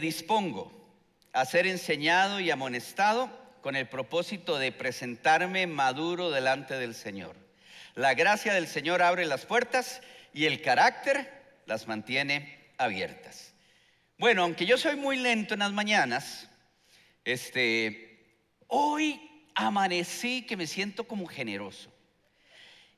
dispongo a ser enseñado y amonestado con el propósito de presentarme maduro delante del Señor. La gracia del Señor abre las puertas y el carácter las mantiene abiertas. Bueno, aunque yo soy muy lento en las mañanas, este, hoy amanecí que me siento como generoso.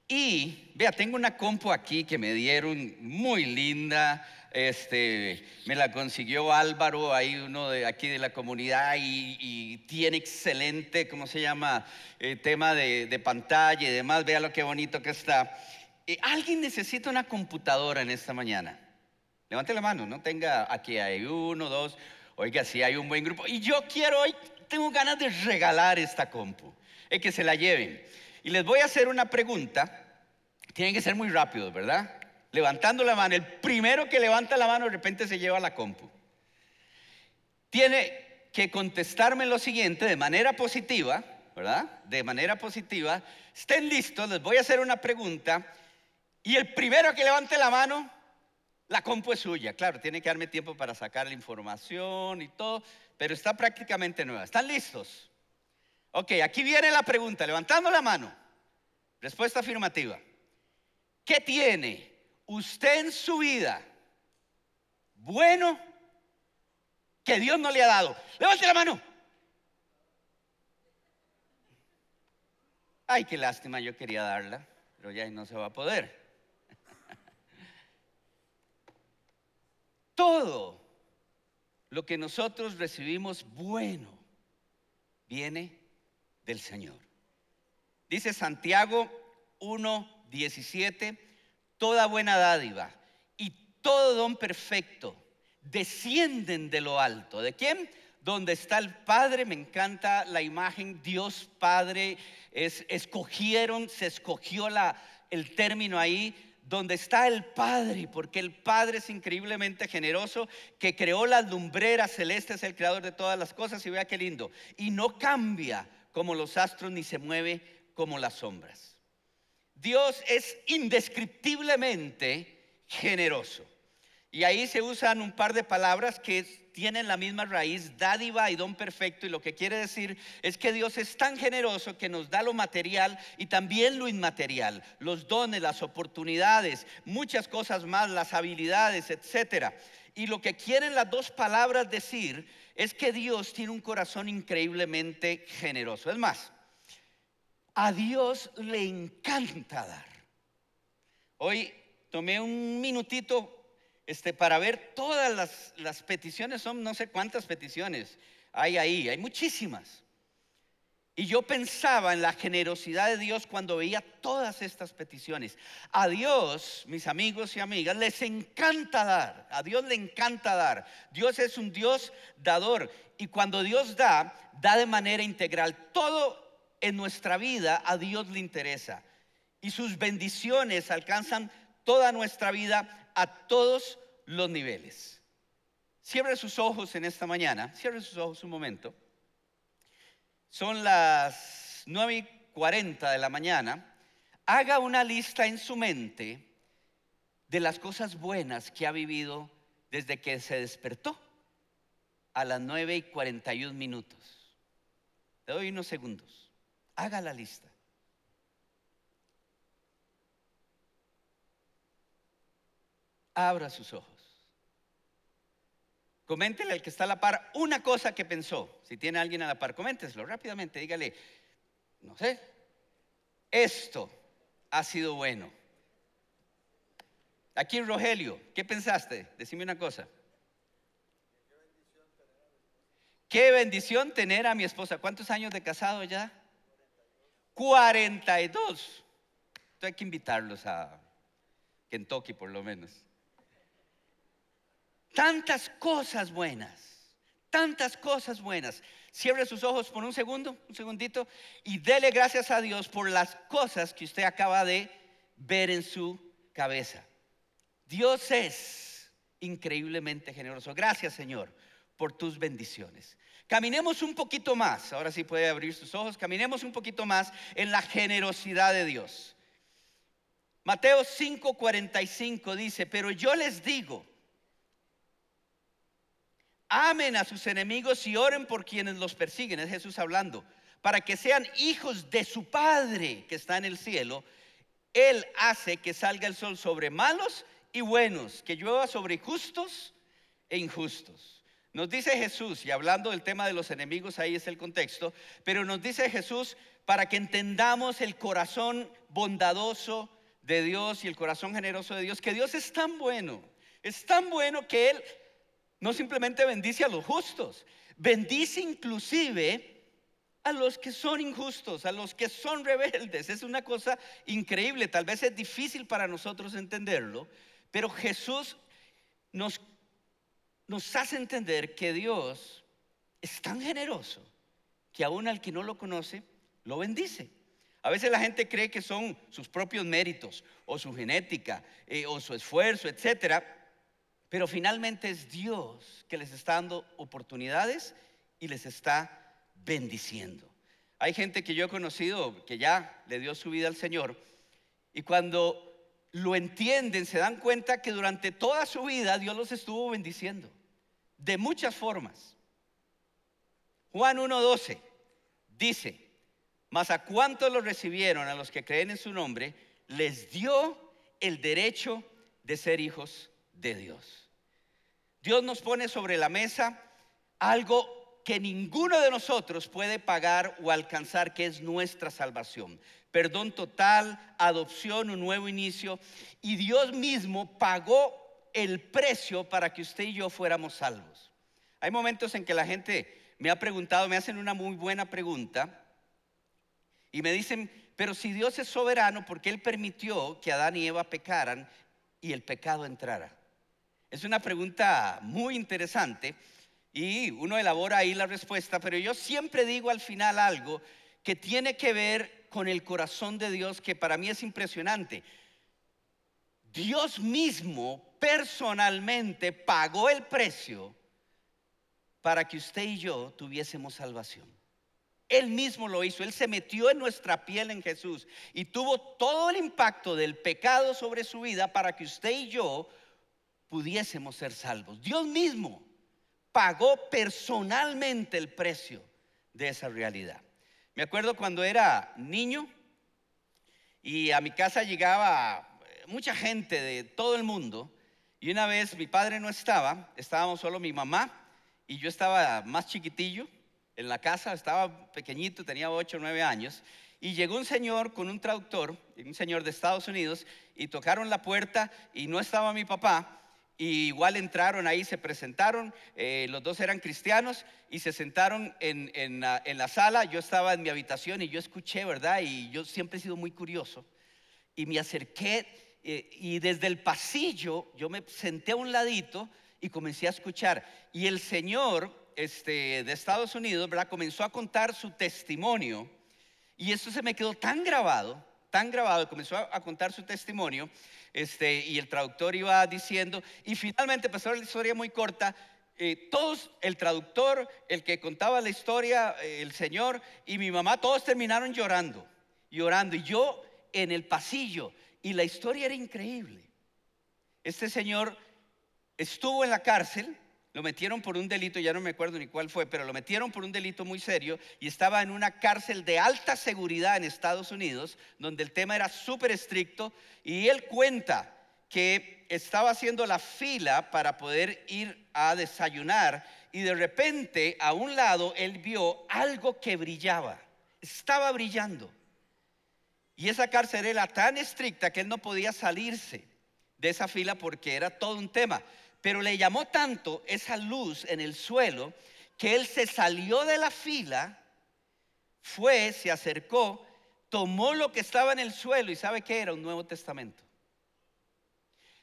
Y vea, tengo una compu aquí que me dieron muy linda. Este, me la consiguió Álvaro, ahí uno de aquí de la comunidad, y, tiene excelente, ¿cómo se llama? Eh, tema de, pantalla y demás. Vea lo que bonito que está. Eh, ¿Alguien necesita una computadora en esta mañana? Levante la mano, no tenga aquí hay uno, dos. Oiga, si hay un buen grupo. Y yo quiero hoy, tengo ganas de regalar esta compu, es que se la lleven. Y les voy a hacer una pregunta. Tienen que ser muy rápidos, ¿verdad? Levantando la mano. El primero que levanta la mano de repente se lleva la compu. Tiene que contestarme lo siguiente de manera positiva, ¿verdad? De manera positiva. Estén listos, les voy a hacer una pregunta. Y el primero que levante la mano, la compu es suya. Claro, tiene que darme tiempo para sacar la información y todo, pero está prácticamente nueva. ¿Están listos? Ok, aquí viene la pregunta, levantando la mano. Respuesta afirmativa. ¿Qué tiene usted en su vida bueno que Dios no le ha dado? Levante la mano. Ay, qué lástima, yo quería darla, pero ya no se va a poder. Todo lo que nosotros recibimos bueno viene del Señor. Dice Santiago 1:17, toda buena dádiva y todo don perfecto descienden de lo alto. ¿De quién? Donde está el Padre, me encanta la imagen, Dios Padre, es, escogieron, se escogió la, el término ahí, donde está el Padre, porque el Padre es increíblemente generoso, que creó las lumbreras celestes, el creador de todas las cosas, y vea qué lindo, y no cambia como los astros ni se mueve como las sombras. Dios es indescriptiblemente generoso. Y ahí se usan un par de palabras que tienen la misma raíz, dádiva y don perfecto. Y lo que quiere decir es que Dios es tan generoso que nos da lo material y también lo inmaterial, los dones, las oportunidades, muchas cosas más, las habilidades, etc. Y lo que quieren las dos palabras decir es que Dios tiene un corazón increíblemente generoso. Es más, a Dios le encanta dar. Hoy tomé un minutito este, para ver todas las, las peticiones, son no sé cuántas peticiones hay ahí, hay muchísimas. Y yo pensaba en la generosidad de Dios cuando veía todas estas peticiones. A Dios, mis amigos y amigas, les encanta dar. A Dios le encanta dar. Dios es un Dios dador. Y cuando Dios da, da de manera integral. Todo en nuestra vida a Dios le interesa. Y sus bendiciones alcanzan toda nuestra vida a todos los niveles. Cierre sus ojos en esta mañana. Cierre sus ojos un momento. Son las 9 y 40 de la mañana. Haga una lista en su mente de las cosas buenas que ha vivido desde que se despertó a las 9 y 41 minutos. Le doy unos segundos. Haga la lista. Abra sus ojos. Coméntele al que está a la par una cosa que pensó. Si tiene alguien a la par, coménteselo rápidamente. Dígale, no sé, esto ha sido bueno. Aquí Rogelio, ¿qué pensaste? Decime una cosa. Qué bendición tener a mi esposa. ¿Cuántos años de casado ya? 42. Entonces hay que invitarlos a Kentucky por lo menos. Tantas cosas buenas, tantas cosas buenas. Cierre sus ojos por un segundo, un segundito, y dele gracias a Dios por las cosas que usted acaba de ver en su cabeza. Dios es increíblemente generoso. Gracias Señor por tus bendiciones. Caminemos un poquito más, ahora sí puede abrir sus ojos, caminemos un poquito más en la generosidad de Dios. Mateo 5:45 dice, pero yo les digo, amen a sus enemigos y oren por quienes los persiguen, es Jesús hablando, para que sean hijos de su Padre que está en el cielo. Él hace que salga el sol sobre malos y buenos, que llueva sobre justos e injustos. Nos dice Jesús, y hablando del tema de los enemigos, ahí es el contexto, pero nos dice Jesús para que entendamos el corazón bondadoso de Dios y el corazón generoso de Dios, que Dios es tan bueno, es tan bueno que Él no simplemente bendice a los justos, bendice inclusive a los que son injustos, a los que son rebeldes. Es una cosa increíble, tal vez es difícil para nosotros entenderlo, pero Jesús nos nos hace entender que Dios es tan generoso que aún al que no lo conoce, lo bendice. A veces la gente cree que son sus propios méritos o su genética eh, o su esfuerzo, etcétera, pero finalmente es Dios que les está dando oportunidades y les está bendiciendo. Hay gente que yo he conocido que ya le dio su vida al Señor y cuando lo entienden se dan cuenta que durante toda su vida Dios los estuvo bendiciendo de muchas formas. Juan 1.12 dice, mas a cuantos lo recibieron, a los que creen en su nombre, les dio el derecho de ser hijos de Dios. Dios nos pone sobre la mesa algo que ninguno de nosotros puede pagar o alcanzar, que es nuestra salvación. Perdón total, adopción, un nuevo inicio. Y Dios mismo pagó el precio para que usted y yo fuéramos salvos. Hay momentos en que la gente me ha preguntado, me hacen una muy buena pregunta y me dicen, pero si Dios es soberano, ¿por qué Él permitió que Adán y Eva pecaran y el pecado entrara? Es una pregunta muy interesante y uno elabora ahí la respuesta, pero yo siempre digo al final algo que tiene que ver con el corazón de Dios que para mí es impresionante. Dios mismo personalmente pagó el precio para que usted y yo tuviésemos salvación. Él mismo lo hizo, Él se metió en nuestra piel en Jesús y tuvo todo el impacto del pecado sobre su vida para que usted y yo pudiésemos ser salvos. Dios mismo pagó personalmente el precio de esa realidad. Me acuerdo cuando era niño y a mi casa llegaba mucha gente de todo el mundo y una vez mi padre no estaba, estábamos solo mi mamá y yo estaba más chiquitillo en la casa, estaba pequeñito, tenía 8 o 9 años. Y llegó un señor con un traductor, un señor de Estados Unidos, y tocaron la puerta y no estaba mi papá. Y igual entraron ahí, se presentaron, eh, los dos eran cristianos y se sentaron en, en, en, la sala. Yo estaba en mi habitación y yo escuché, ¿verdad? Y yo siempre he sido muy curioso. Y me acerqué eh, y desde el pasillo yo me senté a un ladito y comencé a escuchar. Y el señor este, de Estados Unidos ¿verdad? comenzó a contar su testimonio. Y eso se me quedó tan grabado, tan grabado, comenzó a, contar su testimonio. Este, y el traductor iba diciendo, y finalmente pasó la historia muy corta. Eh, todos, el traductor, el que contaba la historia, eh, el señor y mi mamá, todos terminaron llorando, llorando. Y yo en el pasillo, y la historia era increíble. Este señor estuvo en la cárcel, lo metieron por un delito, ya no me acuerdo ni cuál fue, pero lo metieron por un delito muy serio y estaba en una cárcel de alta seguridad en Estados Unidos, donde el tema era súper estricto, y él cuenta que estaba haciendo la fila para poder ir a desayunar y de repente a un lado él vio algo que brillaba, estaba brillando. Y esa cárcel era tan estricta que él no podía salirse de esa fila porque era todo un tema. Pero le llamó tanto esa luz en el suelo que él se salió de la fila, fue, se acercó, tomó lo que estaba en el suelo y sabe que era un Nuevo Testamento.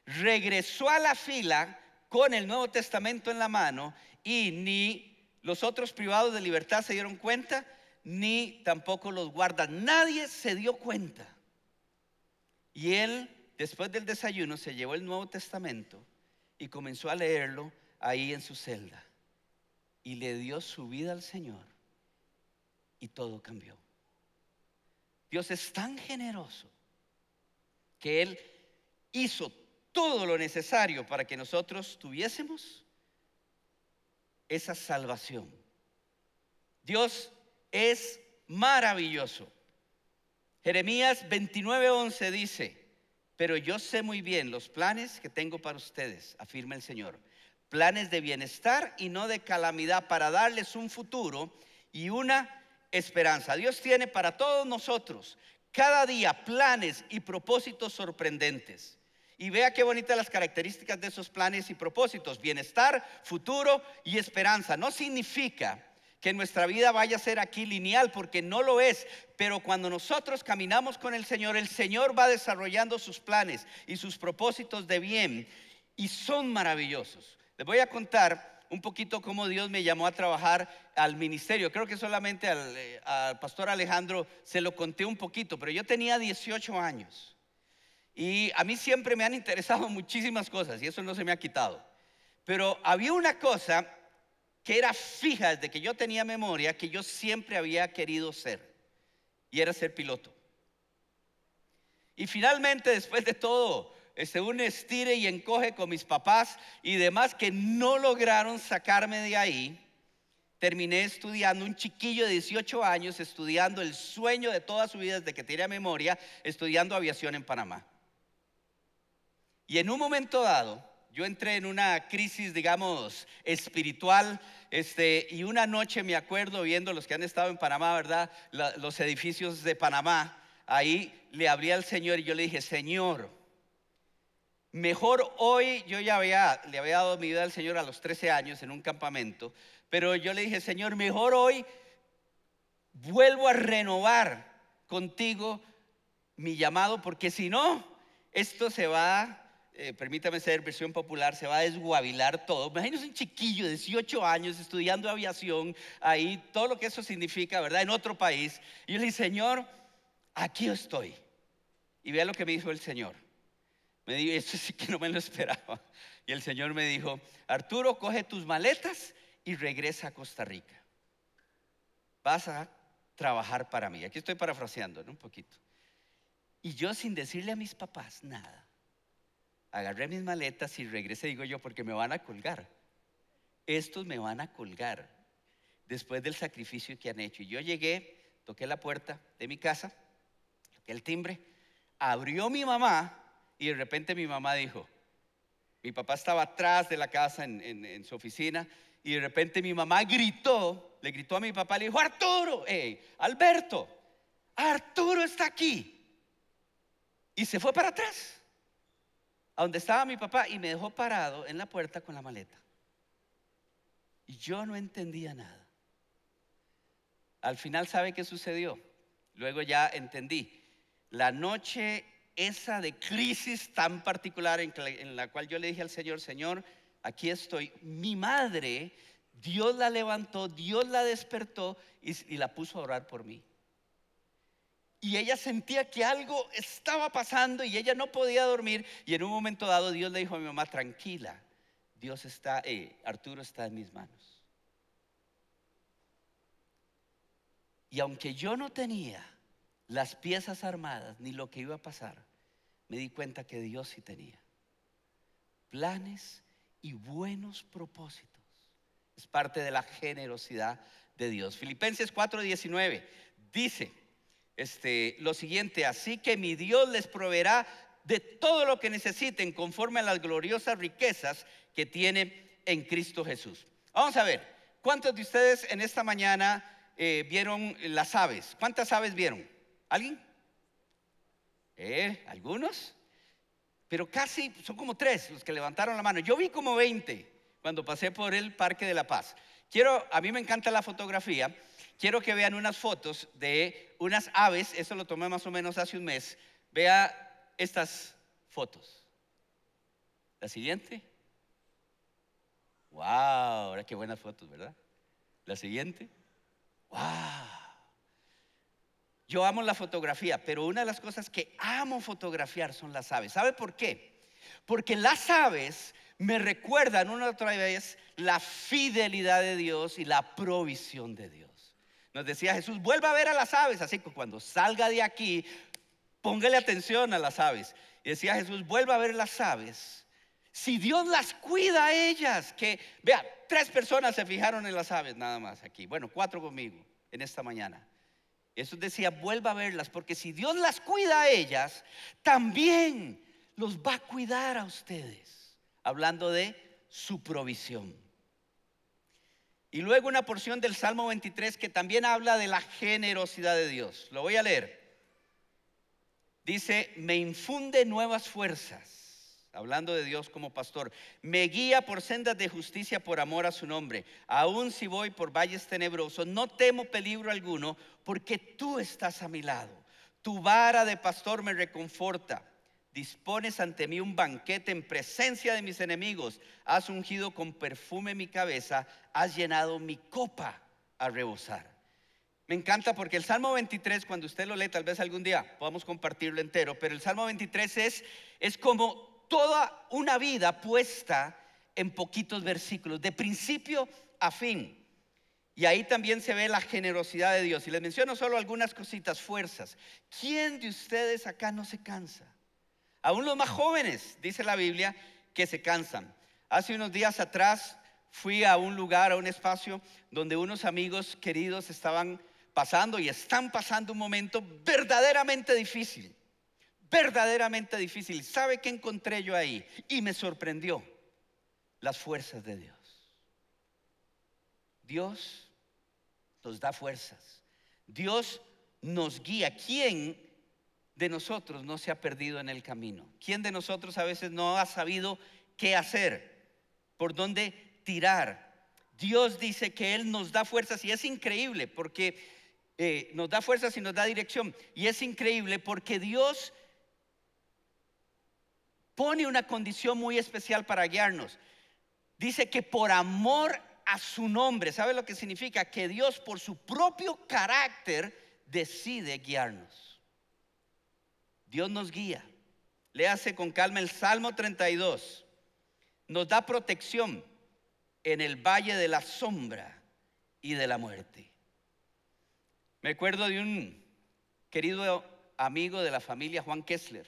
Regresó a la fila con el Nuevo Testamento en la mano y ni los otros privados de libertad se dieron cuenta, ni tampoco los guardas. Nadie se dio cuenta. Y él, después del desayuno, se llevó el Nuevo Testamento y comenzó a leerlo ahí en su celda. Y le dio su vida al Señor. Y todo cambió. Dios es tan generoso que Él hizo todo lo necesario para que nosotros tuviésemos esa salvación. Dios es maravilloso. Jeremías 29:11 dice, pero yo sé muy bien los planes que tengo para ustedes, afirma el Señor. Planes de bienestar y no de calamidad para darles un futuro y una esperanza. Dios tiene para todos nosotros cada día planes y propósitos sorprendentes. Y vea qué bonitas las características de esos planes y propósitos. Bienestar, futuro y esperanza. No significa que nuestra vida vaya a ser aquí lineal, porque no lo es. Pero cuando nosotros caminamos con el Señor, el Señor va desarrollando sus planes y sus propósitos de bien. Y son maravillosos. Les voy a contar un poquito cómo Dios me llamó a trabajar al ministerio. Creo que solamente al, eh, al, pastor Alejandro se lo conté un poquito, pero yo tenía 18 años. Y a mí siempre me han interesado muchísimas cosas y eso no se me ha quitado. Pero había una cosa que era fija desde que yo tenía memoria que yo siempre había querido ser y era ser piloto. Y finalmente, después de todo este, un estire y encoge con mis papás y demás que no lograron sacarme de ahí. Terminé estudiando, un chiquillo de 18 años, estudiando el sueño de toda su vida desde que tenía memoria, estudiando aviación en Panamá. Y en un momento dado, yo entré en una crisis, digamos, espiritual, este, y una noche me acuerdo viendo los que han estado en Panamá, ¿verdad? los edificios de Panamá, ahí le abrí al Señor y yo le dije, Señor, Mejor hoy, yo ya le había dado mi vida al Señor a los 13 años en un campamento, pero yo le dije, Señor, mejor hoy vuelvo a renovar contigo mi llamado, porque si no, esto se va, eh, permítame ser versión popular, se va a desguabilar todo. Imagínense un chiquillo de 18 años estudiando aviación, ahí, todo lo que eso significa, ¿verdad? En otro país. Y yo le dije, Señor, aquí estoy. Y vea lo que me dijo el Señor. Me dijo, eso sí que no me lo esperaba. Y el Señor me dijo, Arturo, coge tus maletas y regresa a Costa Rica. Vas a trabajar para mí. Aquí estoy parafraseando un poquito. Y yo sin decirle a mis papás nada, agarré mis maletas y regresé, digo yo, porque me van a colgar. Estos me van a colgar después del sacrificio que han hecho. Y yo llegué, toqué la puerta de mi casa, toqué el timbre, abrió mi mamá y de repente mi mamá dijo, mi papá estaba atrás de la casa en, su oficina y de repente mi mamá gritó, le gritó a mi papá, le dijo, Arturo, hey, Alberto, Arturo está aquí. Y se fue para atrás, a donde estaba mi papá y me dejó parado en la puerta con la maleta. Y yo no entendía nada. Al final, ¿sabe qué sucedió? Luego ya entendí. La noche esa de crisis tan particular en, la cual yo le dije al Señor, Señor, aquí estoy. Mi madre, Dios la levantó, Dios la despertó y, la puso a orar por mí. Y ella sentía que algo estaba pasando y ella no podía dormir. Y en un momento dado Dios le dijo a mi mamá, tranquila, Dios está, eh, Arturo está en mis manos. Y aunque yo no tenía las piezas armadas ni lo que iba a pasar, me di cuenta que Dios sí tenía planes y buenos propósitos. Es parte de la generosidad de Dios. Filipenses 4:19 dice este, lo siguiente, así que mi Dios les proveerá de todo lo que necesiten conforme a las gloriosas riquezas que tiene en Cristo Jesús. Vamos a ver, ¿cuántos de ustedes en esta mañana eh, vieron las aves? ¿Cuántas aves vieron? ¿Alguien? ¿Eh? ¿Algunos? Pero casi, son como tres los que levantaron la mano. Yo vi como 20 cuando pasé por el Parque de la Paz. Quiero, a mí me encanta la fotografía. Quiero que vean unas fotos de unas aves. Eso lo tomé más o menos hace un mes. Vea estas fotos. La siguiente. Wow, ahora qué buenas fotos, ¿verdad? La siguiente. Wow. Yo amo la fotografía, pero una de las cosas que amo fotografiar son las aves. ¿Sabe por qué? Porque las aves me recuerdan una otra vez la fidelidad de Dios y la provisión de Dios. Nos decía Jesús, vuelva a ver a las aves, así que cuando salga de aquí, póngale atención a las aves. Y decía Jesús, vuelva a ver las aves. Si Dios las cuida a ellas, que vea, tres personas se fijaron en las aves nada más aquí. Bueno, cuatro conmigo en esta mañana. Eso decía, vuelva a verlas, porque si Dios las cuida a ellas, también los va a cuidar a ustedes. Hablando de su provisión. Y luego una porción del Salmo 23 que también habla de la generosidad de Dios. Lo voy a leer. Dice, me infunde nuevas fuerzas, hablando de Dios como pastor. Me guía por sendas de justicia por amor a su nombre. Aun si voy por valles tenebrosos, no temo peligro alguno, porque tú estás a mi lado. Tu vara de pastor me reconforta dispones ante mí un banquete en presencia de mis enemigos, has ungido con perfume mi cabeza, has llenado mi copa a rebosar. Me encanta porque el Salmo 23, cuando usted lo lee, tal vez algún día podamos compartirlo entero, pero el Salmo 23 es, es como toda una vida puesta en poquitos versículos, de principio a fin. Y ahí también se ve la generosidad de Dios. Y les menciono solo algunas cositas, fuerzas. ¿Quién de ustedes acá no se cansa? Aún los más jóvenes, dice la Biblia, que se cansan. Hace unos días atrás fui a un lugar, a un espacio donde unos amigos queridos estaban pasando y están pasando un momento verdaderamente difícil. Verdaderamente difícil. ¿Sabe qué encontré yo ahí? Y me sorprendió las fuerzas de Dios. Dios nos da fuerzas. Dios nos guía. ¿Quién de nosotros no se ha perdido en el camino? ¿Quién de nosotros a veces no ha sabido qué hacer? ¿Por dónde tirar? Dios dice que Él nos da fuerzas y es increíble porque eh, nos da fuerzas y nos da dirección. Y es increíble porque Dios pone una condición muy especial para guiarnos. Dice que por amor a su nombre, ¿sabe lo que significa? Que Dios por su propio carácter decide guiarnos. Dios nos guía. Léase con calma el Salmo 32. Nos da protección en el valle de la sombra y de la muerte. Me acuerdo de un querido amigo de la familia, Juan Kessler.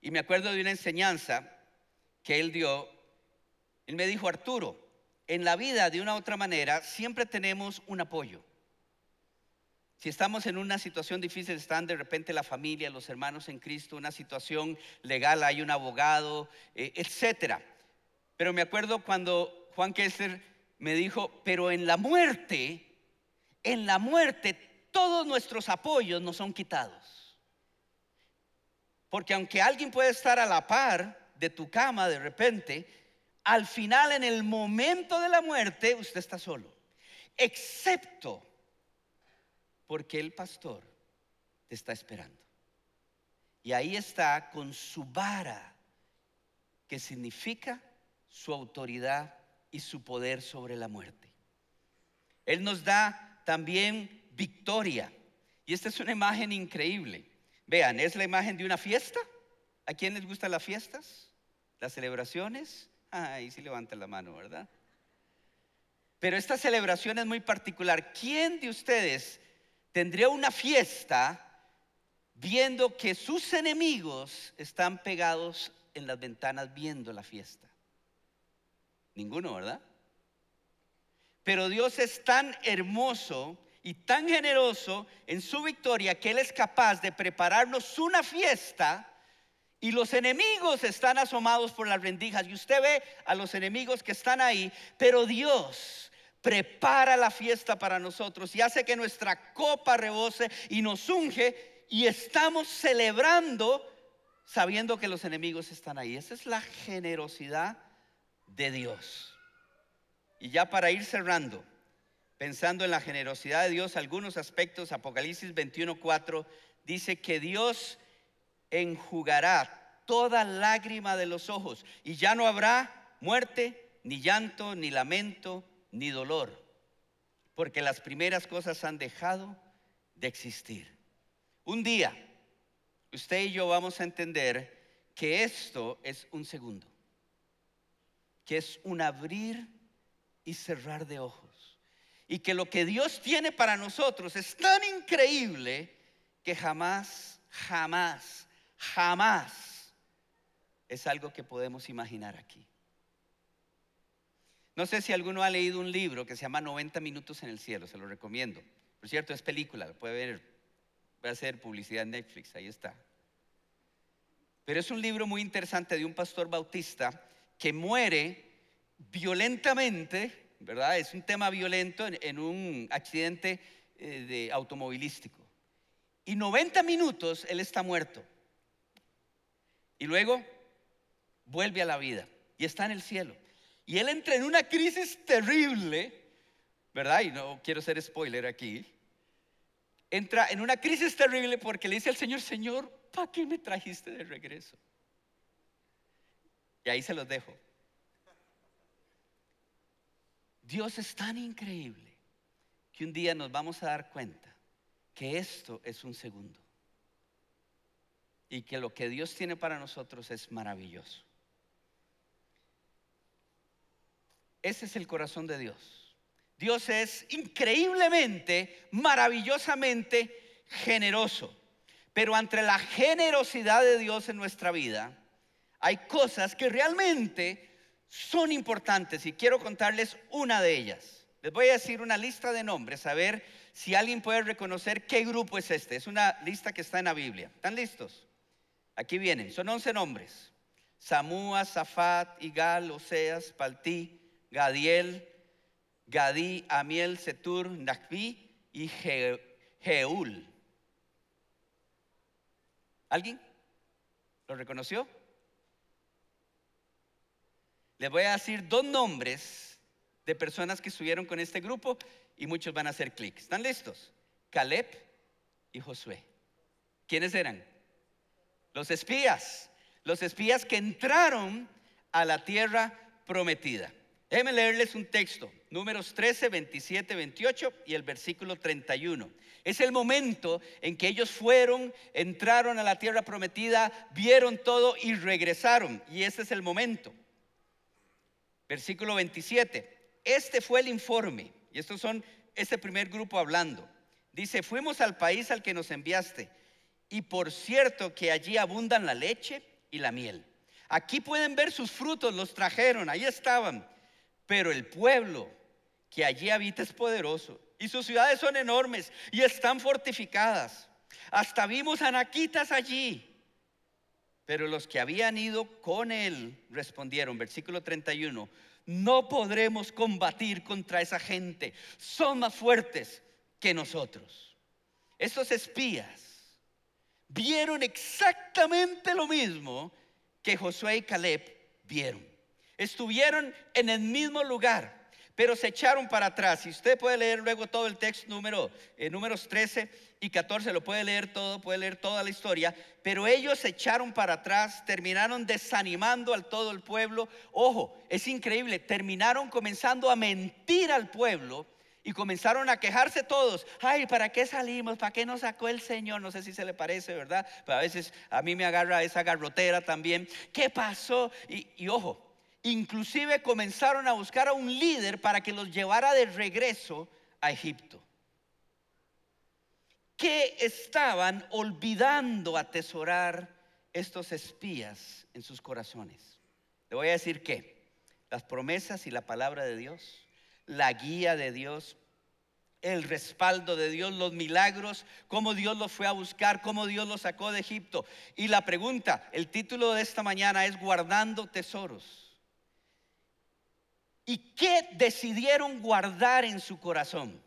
Y me acuerdo de una enseñanza que él dio. Él me dijo, Arturo, en la vida de una u otra manera siempre tenemos un apoyo. Si estamos en una situación difícil, están de repente la familia, los hermanos en Cristo, una situación legal, hay un abogado, eh, etcétera. Pero me acuerdo cuando Juan Kessler me dijo, pero en la muerte, en la muerte, todos nuestros apoyos nos son quitados. Porque aunque alguien puede estar a la par de tu cama de repente, al final, en el momento de la muerte, usted está solo. Excepto porque el pastor te está esperando. Y ahí está con su vara, que significa su autoridad y su poder sobre la muerte. Él nos da también victoria. Y esta es una imagen increíble. Vean, es la imagen de una fiesta. ¿A quién les gustan las fiestas? ¿Las celebraciones? Ah, ahí sí levanta la mano, ¿verdad? Pero esta celebración es muy particular. ¿Quién de ustedes tendría una fiesta viendo que sus enemigos están pegados en las ventanas viendo la fiesta. Ninguno, ¿verdad? Pero Dios es tan hermoso y tan generoso en su victoria que Él es capaz de prepararnos una fiesta y los enemigos están asomados por las rendijas y usted ve a los enemigos que están ahí, pero Dios prepara la fiesta para nosotros y hace que nuestra copa rebose y nos unge y estamos celebrando sabiendo que los enemigos están ahí. Esa es la generosidad de Dios. Y ya para ir cerrando, pensando en la generosidad de Dios, algunos aspectos, Apocalipsis 21:4 dice que Dios enjugará toda lágrima de los ojos y ya no habrá muerte, ni llanto, ni lamento, ni dolor, porque las primeras cosas han dejado de existir. Un día, usted y yo vamos a entender que esto es un segundo, que es un abrir y cerrar de ojos, y que lo que Dios tiene para nosotros es tan increíble que jamás, jamás, jamás es algo que podemos imaginar aquí. No sé si alguno ha leído un libro que se llama 90 minutos en el cielo, se lo recomiendo. Por cierto, es película, lo puede ver, voy a hacer publicidad en Netflix, ahí está. Pero es un libro muy interesante de un pastor bautista que muere violentamente, ¿verdad? Es un tema violento en, un accidente eh, de automovilístico. Y 90 minutos él está muerto. Y luego vuelve a la vida y está en el cielo. Y él entra en una crisis terrible, ¿verdad? Y no quiero ser spoiler aquí. Entra en una crisis terrible porque le dice al Señor, Señor, ¿para qué me trajiste de regreso? Y ahí se los dejo. Dios es tan increíble que un día nos vamos a dar cuenta que esto es un segundo y que lo que Dios tiene para nosotros es maravilloso. Ese es el corazón de Dios. Dios es increíblemente, maravillosamente generoso. Pero entre la generosidad de Dios en nuestra vida, hay cosas que realmente son importantes y quiero contarles una de ellas. Les voy a decir una lista de nombres, a ver si alguien puede reconocer qué grupo es este. Es una lista que está en la Biblia. ¿Están listos? Aquí vienen, son 11 nombres. Samúa, Zafat, Igal, Oseas, Paltí, Gadiel, Gadí, Amiel, Setur, Nakbi y Jeul. ¿Alguien? ¿Lo reconoció? Les voy a decir dos nombres de personas que estuvieron con este grupo y muchos van a hacer clic. ¿Están listos? Caleb y Josué. ¿Quiénes eran? Los espías. Los espías que entraron a la tierra prometida. Déjenme leerles un texto, números 13, 27, 28 y el versículo 31. Es el momento en que ellos fueron, entraron a la tierra prometida, vieron todo y regresaron. Y ese es el momento. Versículo 27. Este fue el informe. Y estos son este primer grupo hablando. Dice, fuimos al país al que nos enviaste. Y por cierto que allí abundan la leche y la miel. Aquí pueden ver sus frutos, los trajeron, ahí estaban pero el pueblo que allí habita es poderoso y sus ciudades son enormes y están fortificadas. Hasta vimos anaquitas allí. Pero los que habían ido con él respondieron, versículo 31, no podremos combatir contra esa gente, son más fuertes que nosotros. Esos espías vieron exactamente lo mismo que Josué y Caleb vieron. Estuvieron en el mismo lugar, pero se echaron para atrás. Y usted puede leer luego todo el texto número, eh, números 13 y 14, lo puede leer todo, puede leer toda la historia. Pero ellos se echaron para atrás, terminaron desanimando al todo el pueblo. Ojo, es increíble, terminaron comenzando a mentir al pueblo. Y comenzaron a quejarse todos. Ay, ¿para qué salimos? ¿Para qué nos sacó el Señor? No sé si se le parece, ¿verdad? Pero a veces a mí me agarra esa garrotera también. ¿Qué pasó? Y, y ojo, Inclusive comenzaron a buscar a un líder para que los llevara de regreso a Egipto. ¿Qué estaban olvidando atesorar estos espías en sus corazones? Le voy a decir que las promesas y la palabra de Dios, la guía de Dios, el respaldo de Dios, los milagros, cómo Dios los fue a buscar, cómo Dios los sacó de Egipto. Y la pregunta, el título de esta mañana es guardando tesoros. ¿Y qué decidieron guardar en su corazón?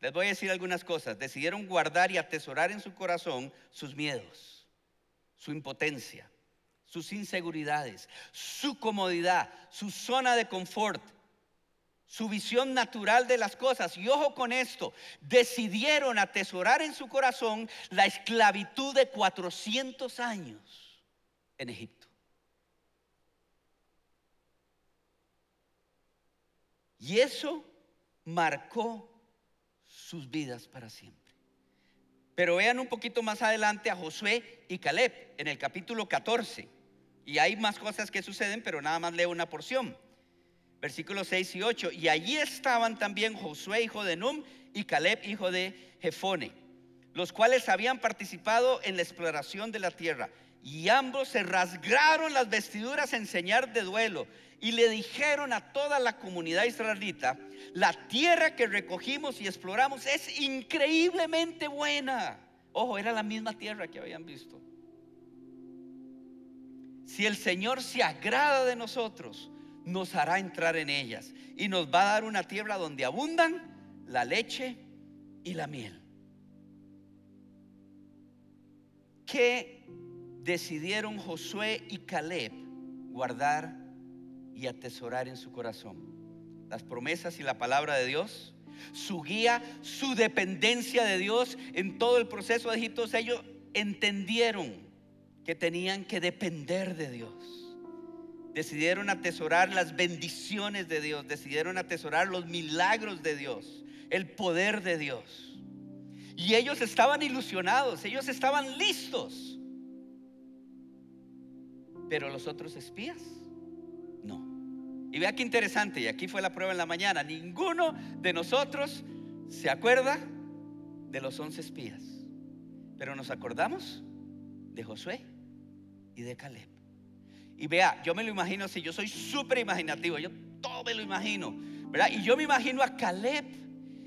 Les voy a decir algunas cosas. Decidieron guardar y atesorar en su corazón sus miedos, su impotencia, sus inseguridades, su comodidad, su zona de confort, su visión natural de las cosas. Y ojo con esto, decidieron atesorar en su corazón la esclavitud de 400 años en Egipto. Y eso marcó sus vidas para siempre. Pero vean un poquito más adelante a Josué y Caleb en el capítulo 14. Y hay más cosas que suceden, pero nada más leo una porción. Versículos 6 y 8. Y allí estaban también Josué, hijo de Num, y Caleb, hijo de Jefone, los cuales habían participado en la exploración de la tierra. y ambos se rasgaron las vestiduras en señal de duelo y le dijeron a toda la comunidad israelita, la tierra que recogimos y exploramos es increíblemente buena. Ojo, era la misma tierra que habían visto. Si el Señor se agrada de nosotros, nos hará entrar en ellas y nos va a dar una tierra donde abundan la leche y la miel. ¿Qué decidieron Josué y Caleb guardar y atesorar en su corazón? Las promesas y la palabra de Dios, su guía, su dependencia de Dios en todo el proceso de Egipto. Ellos entendieron que tenían que depender de Dios. Decidieron atesorar las bendiciones de Dios, decidieron atesorar los milagros de Dios, el poder de Dios. Y ellos estaban ilusionados, ellos estaban listos. Pero los otros espías. Y vea qué interesante, y aquí fue la prueba en la mañana, ninguno de nosotros se acuerda de los once espías, pero nos acordamos de Josué y de Caleb. Y vea, yo me lo imagino así, yo soy súper imaginativo, yo todo me lo imagino, ¿verdad? Y yo me imagino a Caleb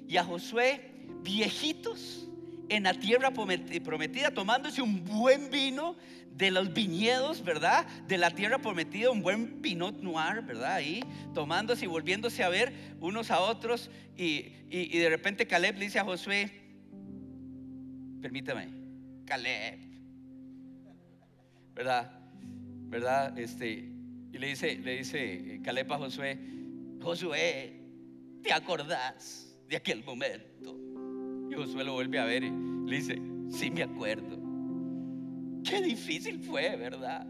y a Josué viejitos en la tierra prometida, tomándose un buen vino de los viñedos, ¿verdad? De la tierra prometida, un buen pinot noir, ¿verdad? Ahí tomándose y volviéndose a ver unos a otros. Y, y de repente Caleb le dice a Josué, permítame, Caleb, ¿verdad? ¿Verdad? Este, y le dice, le dice Caleb a Josué, Josué, ¿te acordás de aquel momento? Josué lo vuelve a ver y le dice, sí me acuerdo. Qué difícil fue, ¿verdad?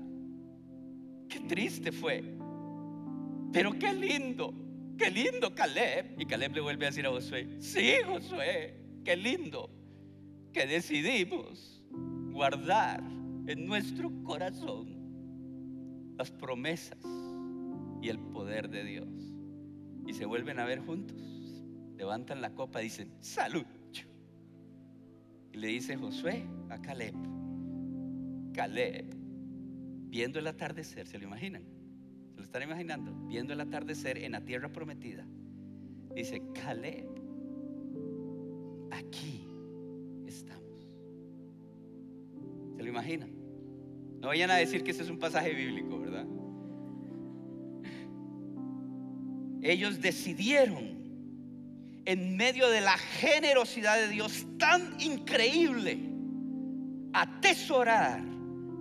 Qué triste fue. Pero qué lindo, qué lindo Caleb. Y Caleb le vuelve a decir a Josué, sí Josué, qué lindo que decidimos guardar en nuestro corazón las promesas y el poder de Dios. Y se vuelven a ver juntos, levantan la copa y dicen, salud. Y le dice Josué a Caleb, Caleb, viendo el atardecer, ¿se lo imaginan? ¿Se lo están imaginando? Viendo el atardecer en la tierra prometida. Dice, Caleb, aquí estamos. ¿Se lo imaginan? No vayan a decir que ese es un pasaje bíblico, ¿verdad? Ellos decidieron en medio de la generosidad de Dios tan increíble, atesorar,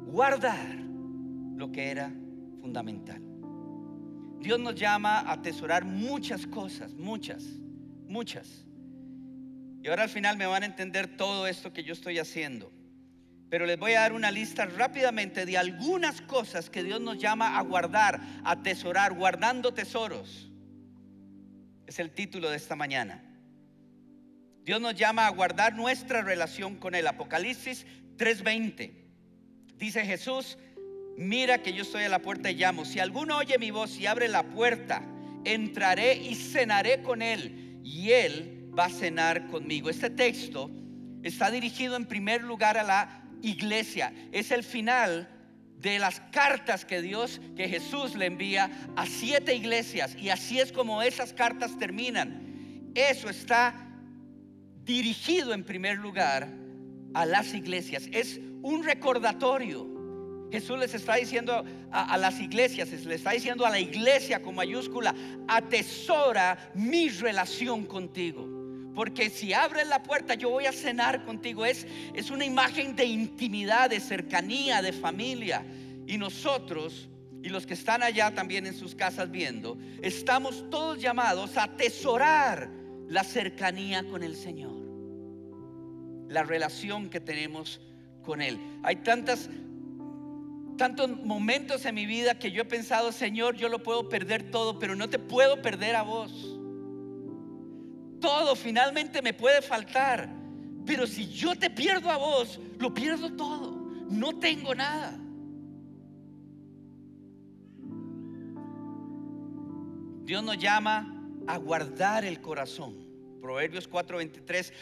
guardar lo que era fundamental. Dios nos llama a atesorar muchas cosas, muchas, muchas. Y ahora al final me van a entender todo esto que yo estoy haciendo. Pero les voy a dar una lista rápidamente de algunas cosas que Dios nos llama a guardar, a atesorar, guardando tesoros. Es el título de esta mañana. Dios nos llama a guardar nuestra relación con Él. Apocalipsis 3:20. Dice Jesús, mira que yo estoy a la puerta y llamo. Si alguno oye mi voz y abre la puerta, entraré y cenaré con Él y Él va a cenar conmigo. Este texto está dirigido en primer lugar a la iglesia. Es el final de las cartas que Dios, que Jesús le envía a siete iglesias. Y así es como esas cartas terminan. Eso está dirigido en primer lugar a las iglesias. Es un recordatorio. Jesús les está diciendo a, las iglesias, les está diciendo a la iglesia con mayúscula, atesora mi relación contigo. Porque si abres la puerta, yo voy a cenar contigo. Es, es una imagen de intimidad, de cercanía, de familia. Y nosotros, y los que están allá también en sus casas viendo, estamos todos llamados a atesorar la cercanía con el Señor. La relación que tenemos con Él. Hay tantas tantos momentos en mi vida que yo he pensado, Señor, yo lo puedo perder todo, pero no te puedo perder a vos todo finalmente me puede faltar. Pero si yo te pierdo a vos, lo pierdo todo. No tengo nada. Dios nos llama a guardar el corazón. Proverbios 4:23,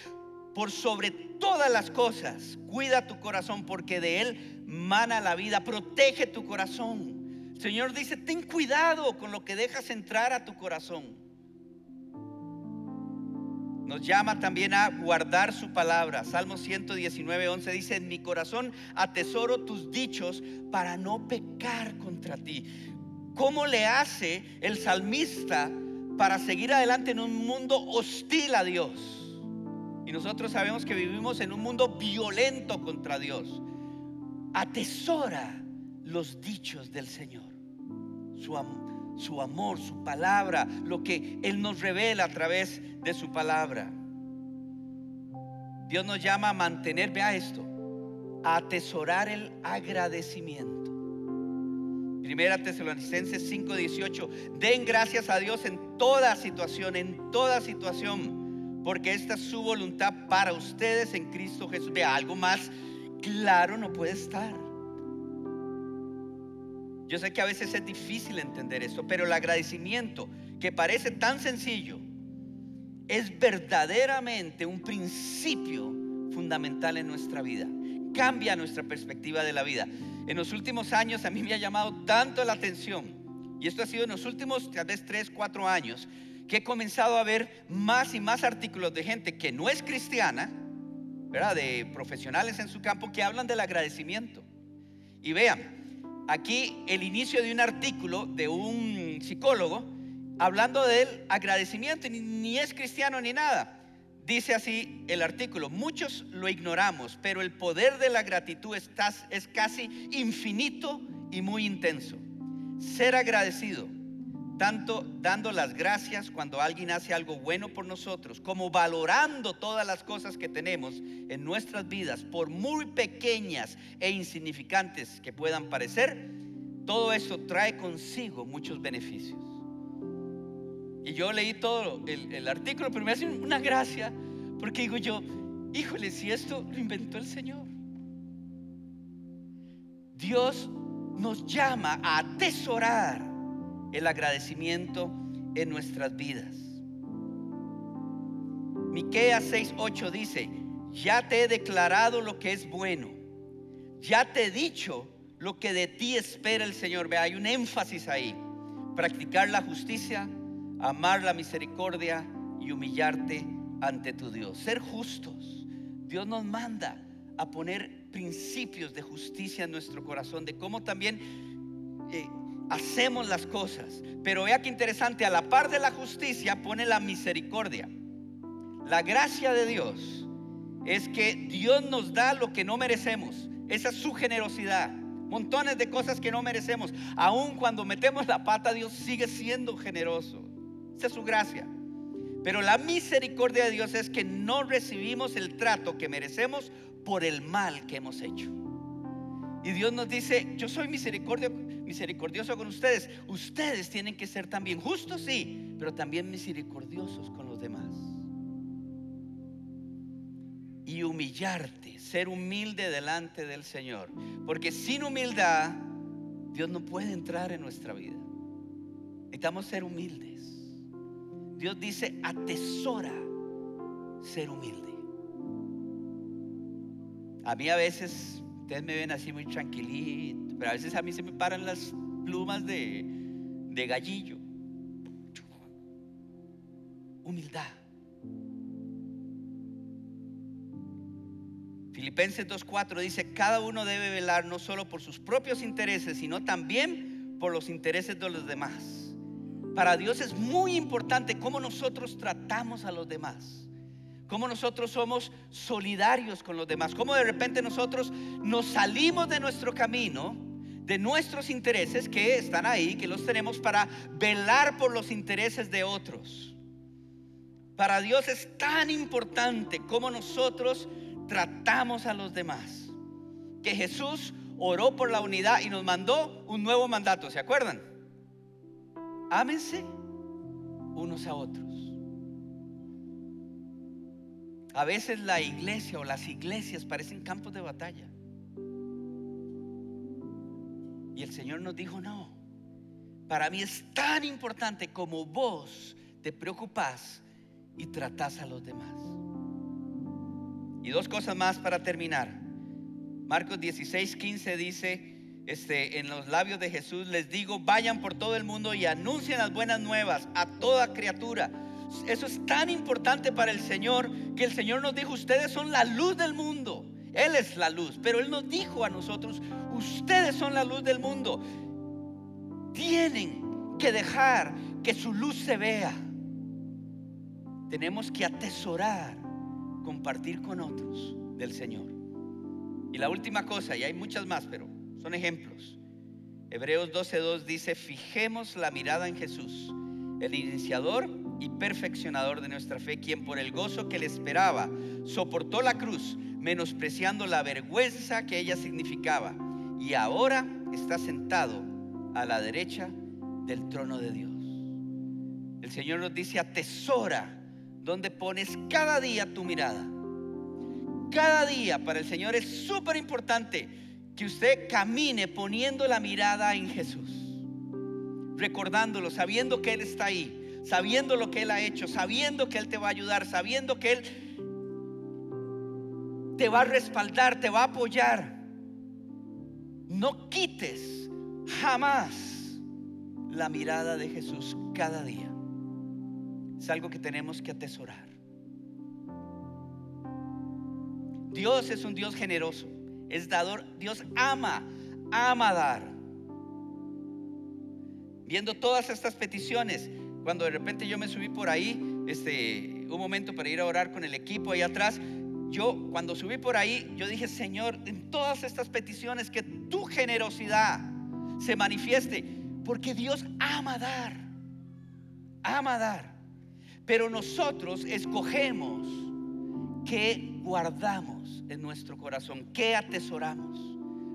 por sobre todas las cosas, Cuida tu corazón porque de él mana la vida. Protege tu corazón. Señor dice, ten cuidado con lo que dejas entrar a tu corazón. Nos llama también a guardar su palabra. Salmo 119, 11 dice, en mi corazón atesoro tus dichos para no pecar contra ti. ¿Cómo le hace el salmista para seguir adelante en un mundo hostil a Dios? Y nosotros sabemos que vivimos en un mundo violento contra Dios. Atesora los dichos del Señor, su amor su amor, su palabra, lo que Él nos revela a través de su palabra. Dios nos llama a mantener, vea esto, a atesorar el agradecimiento. Primera Tesalonicenses 5:18, den gracias a Dios en toda situación, en toda situación, porque esta es su voluntad para ustedes en Cristo Jesús. Vea, algo más claro no puede estar. Yo sé que a veces es difícil entender esto, pero el agradecimiento, que parece tan sencillo, es verdaderamente un principio fundamental en nuestra vida. Cambia nuestra perspectiva de la vida. En los últimos años a mí me ha llamado tanto la atención, y esto ha sido en los últimos tal vez 3, 4 años, que he comenzado a ver más y más artículos de gente que no es cristiana, ¿verdad? de profesionales en su campo, que hablan del agradecimiento. Y vean, aquí el inicio de un artículo de un psicólogo hablando del agradecimiento, ni, ni es cristiano ni nada. Dice así el artículo, muchos lo ignoramos, pero el poder de la gratitud es casi infinito y muy intenso. Ser agradecido, tanto dando las gracias cuando alguien hace algo bueno por nosotros, como valorando todas las cosas que tenemos en nuestras vidas, por muy pequeñas e insignificantes que puedan parecer, todo eso trae consigo muchos beneficios. Y yo leí todo el, artículo, pero me hace una gracia, porque digo yo, híjole, si esto lo inventó el Señor. Dios nos llama a atesorar el agradecimiento en nuestras vidas. Miqueas 6:8 dice, "Ya te he declarado lo que es bueno. Ya te he dicho lo que de ti espera el Señor." Ve, hay un énfasis ahí. Practicar la justicia, amar la misericordia y humillarte ante tu Dios. Ser justos. Dios nos manda a poner principios de justicia en nuestro corazón, de cómo también eh, hacemos las cosas. Pero vea que interesante, a la par de la justicia pone la misericordia. La gracia de Dios es que Dios nos da lo que no merecemos. Esa es su generosidad. Montones de cosas que no merecemos. Aun cuando metemos la pata, Dios sigue siendo generoso. Esa es su gracia. Pero la misericordia de Dios es que no recibimos el trato que merecemos por el mal que hemos hecho. Y Dios nos dice, yo soy misericordioso con ustedes. Ustedes tienen que ser también justos, sí, pero también misericordiosos con los demás. Y humillarte, ser humilde delante del Señor. Porque sin humildad, Dios no puede entrar en nuestra vida. Necesitamos ser humildes. Dios dice, atesora ser humilde. A mí a veces, ustedes me ven así muy tranquilito, pero a veces a mí se me paran las plumas de, de gallillo. Humildad. Filipenses 2.4 dice, cada uno debe velar no solo por sus propios intereses, sino también por los intereses de los demás. Para Dios es muy importante cómo nosotros tratamos a los demás. Cómo nosotros somos solidarios con los demás. Cómo de repente nosotros nos salimos de nuestro camino, de nuestros intereses que están ahí, que los tenemos para velar por los intereses de otros. Para Dios es tan importante cómo nosotros tratamos a los demás. Que Jesús oró por la unidad y nos mandó un nuevo mandato, ¿se acuerdan? ámense unos a otros. A veces la iglesia o las iglesias parecen campos de batalla. Y el Señor nos dijo, no, para mí es tan importante como vos te preocupás y tratás a los demás. Y dos cosas más para terminar. Marcos 16, 15 dice, este, en los labios de Jesús, les digo, vayan por todo el mundo y anuncien las buenas nuevas a toda criatura. Eso es tan importante para el Señor el Señor nos dijo, ustedes son la luz del mundo. Él es la luz, pero Él nos dijo a nosotros, ustedes son la luz del mundo. Tienen que dejar que su luz se vea. Tenemos que atesorar, compartir con otros del Señor. Y la última cosa, y hay muchas más, pero son ejemplos. Hebreos 12.2 dice, fijemos la mirada en Jesús, el iniciador y perfeccionador de nuestra fe, quien por el gozo que le esperaba soportó la cruz, menospreciando la vergüenza que ella significaba, y ahora está sentado a la derecha del trono de Dios. El Señor nos dice, atesora donde pones cada día tu mirada. Cada día para el Señor es súper importante que usted camine poniendo la mirada en Jesús, recordándolo, sabiendo que Él está ahí, sabiendo lo que Él ha hecho, sabiendo que Él te va a ayudar, sabiendo que Él te va a respaldar, te va a apoyar. No quites jamás la mirada de Jesús cada día. Es algo que tenemos que atesorar. Dios es un Dios generoso, es dador. Dios ama, ama dar. Viendo todas estas peticiones, cuando de repente yo me subí por ahí, este, un momento para ir a orar con el equipo ahí atrás, yo cuando subí por ahí, yo dije, Señor, en todas estas peticiones, que tu generosidad se manifieste, porque Dios ama dar, ama dar. Pero nosotros escogemos qué guardamos en nuestro corazón, qué atesoramos.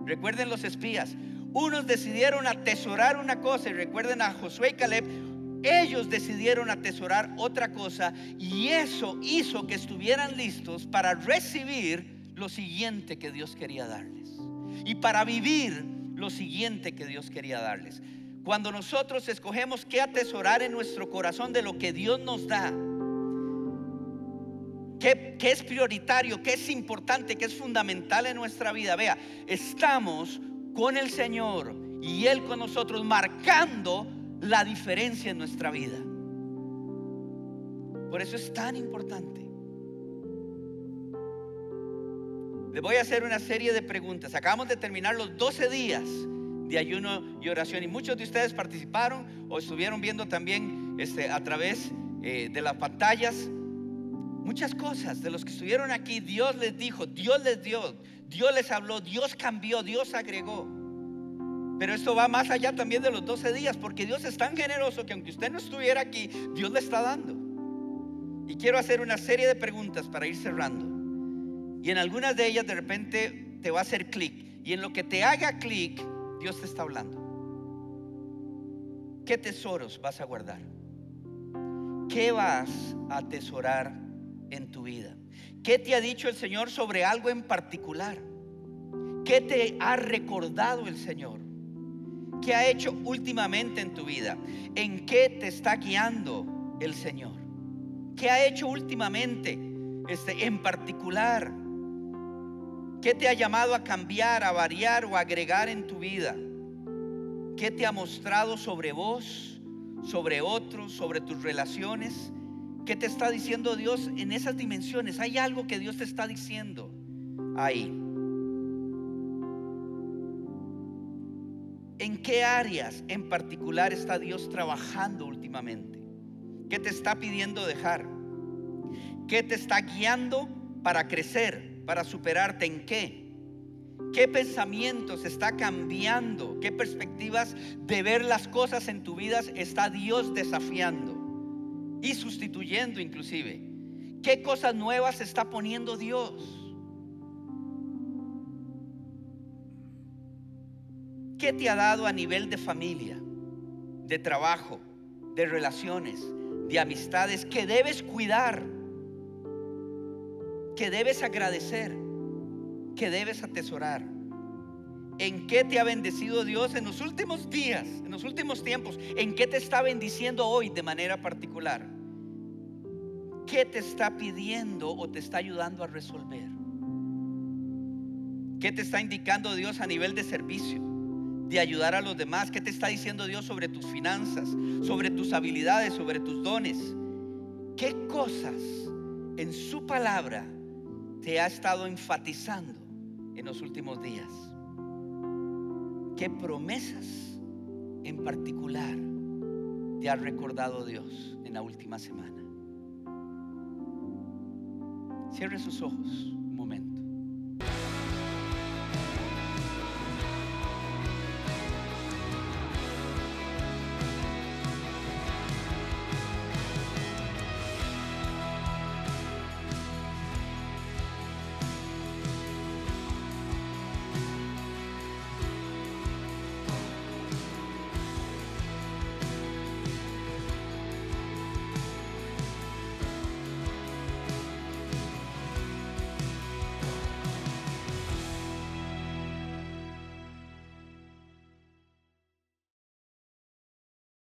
Recuerden los espías, unos decidieron atesorar una cosa y recuerden a Josué y Caleb, ellos decidieron atesorar otra cosa y eso hizo que estuvieran listos para recibir lo siguiente que Dios quería darles y para vivir lo siguiente que Dios quería darles. Cuando nosotros escogemos qué atesorar en nuestro corazón de lo que Dios nos da, qué, es prioritario, qué es importante, qué es fundamental en nuestra vida. Vea, estamos con el Señor y Él con nosotros marcando la diferencia en nuestra vida. Por eso es tan importante. Le voy a hacer una serie de preguntas. Acabamos de terminar los 12 días de ayuno y oración. Y muchos de ustedes participaron o estuvieron viendo también este, a través eh, de las pantallas muchas cosas. De los que estuvieron aquí, Dios les dijo, Dios les dio, Dios les habló, Dios cambió, Dios agregó. Pero esto va más allá también de los 12 días, porque Dios es tan generoso que aunque usted no estuviera aquí, Dios le está dando. Y quiero hacer una serie de preguntas para ir cerrando. Y en algunas de ellas de repente te va a hacer clic. Y en lo que te haga clic, Dios te está hablando. ¿Qué tesoros vas a guardar? ¿Qué vas a atesorar en tu vida? ¿Qué te ha dicho el Señor sobre algo en particular? ¿Qué te ha recordado el Señor? ¿Qué ha hecho últimamente en tu vida? ¿En qué te está guiando el Señor? ¿Qué ha hecho últimamente este, en particular? ¿Qué te ha llamado a cambiar, a variar o agregar en tu vida? ¿Qué te ha mostrado sobre vos, sobre otros, sobre tus relaciones? ¿Qué te está diciendo Dios en esas dimensiones? Hay algo que Dios te está diciendo ahí. ¿En qué áreas en particular está Dios trabajando últimamente? ¿Qué te está pidiendo dejar? ¿Qué te está guiando para crecer? para superarte en qué? ¿Qué pensamientos está cambiando? ¿Qué perspectivas de ver las cosas en tu vida está Dios desafiando y sustituyendo inclusive? ¿Qué cosas nuevas está poniendo Dios? ¿Qué te ha dado a nivel de familia, de trabajo, de relaciones, de amistades que debes cuidar? que debes agradecer, que debes atesorar. ¿En qué te ha bendecido Dios en los últimos días, en los últimos tiempos? ¿En qué te está bendiciendo hoy de manera particular? ¿Qué te está pidiendo o te está ayudando a resolver? ¿Qué te está indicando Dios a nivel de servicio? De ayudar a los demás. ¿Qué te está diciendo Dios sobre tus finanzas, sobre tus habilidades, sobre tus dones? ¿Qué cosas en su palabra te ha estado enfatizando en los últimos días? ¿Qué promesas en particular te ha recordado Dios en la última semana? Cierre sus ojos.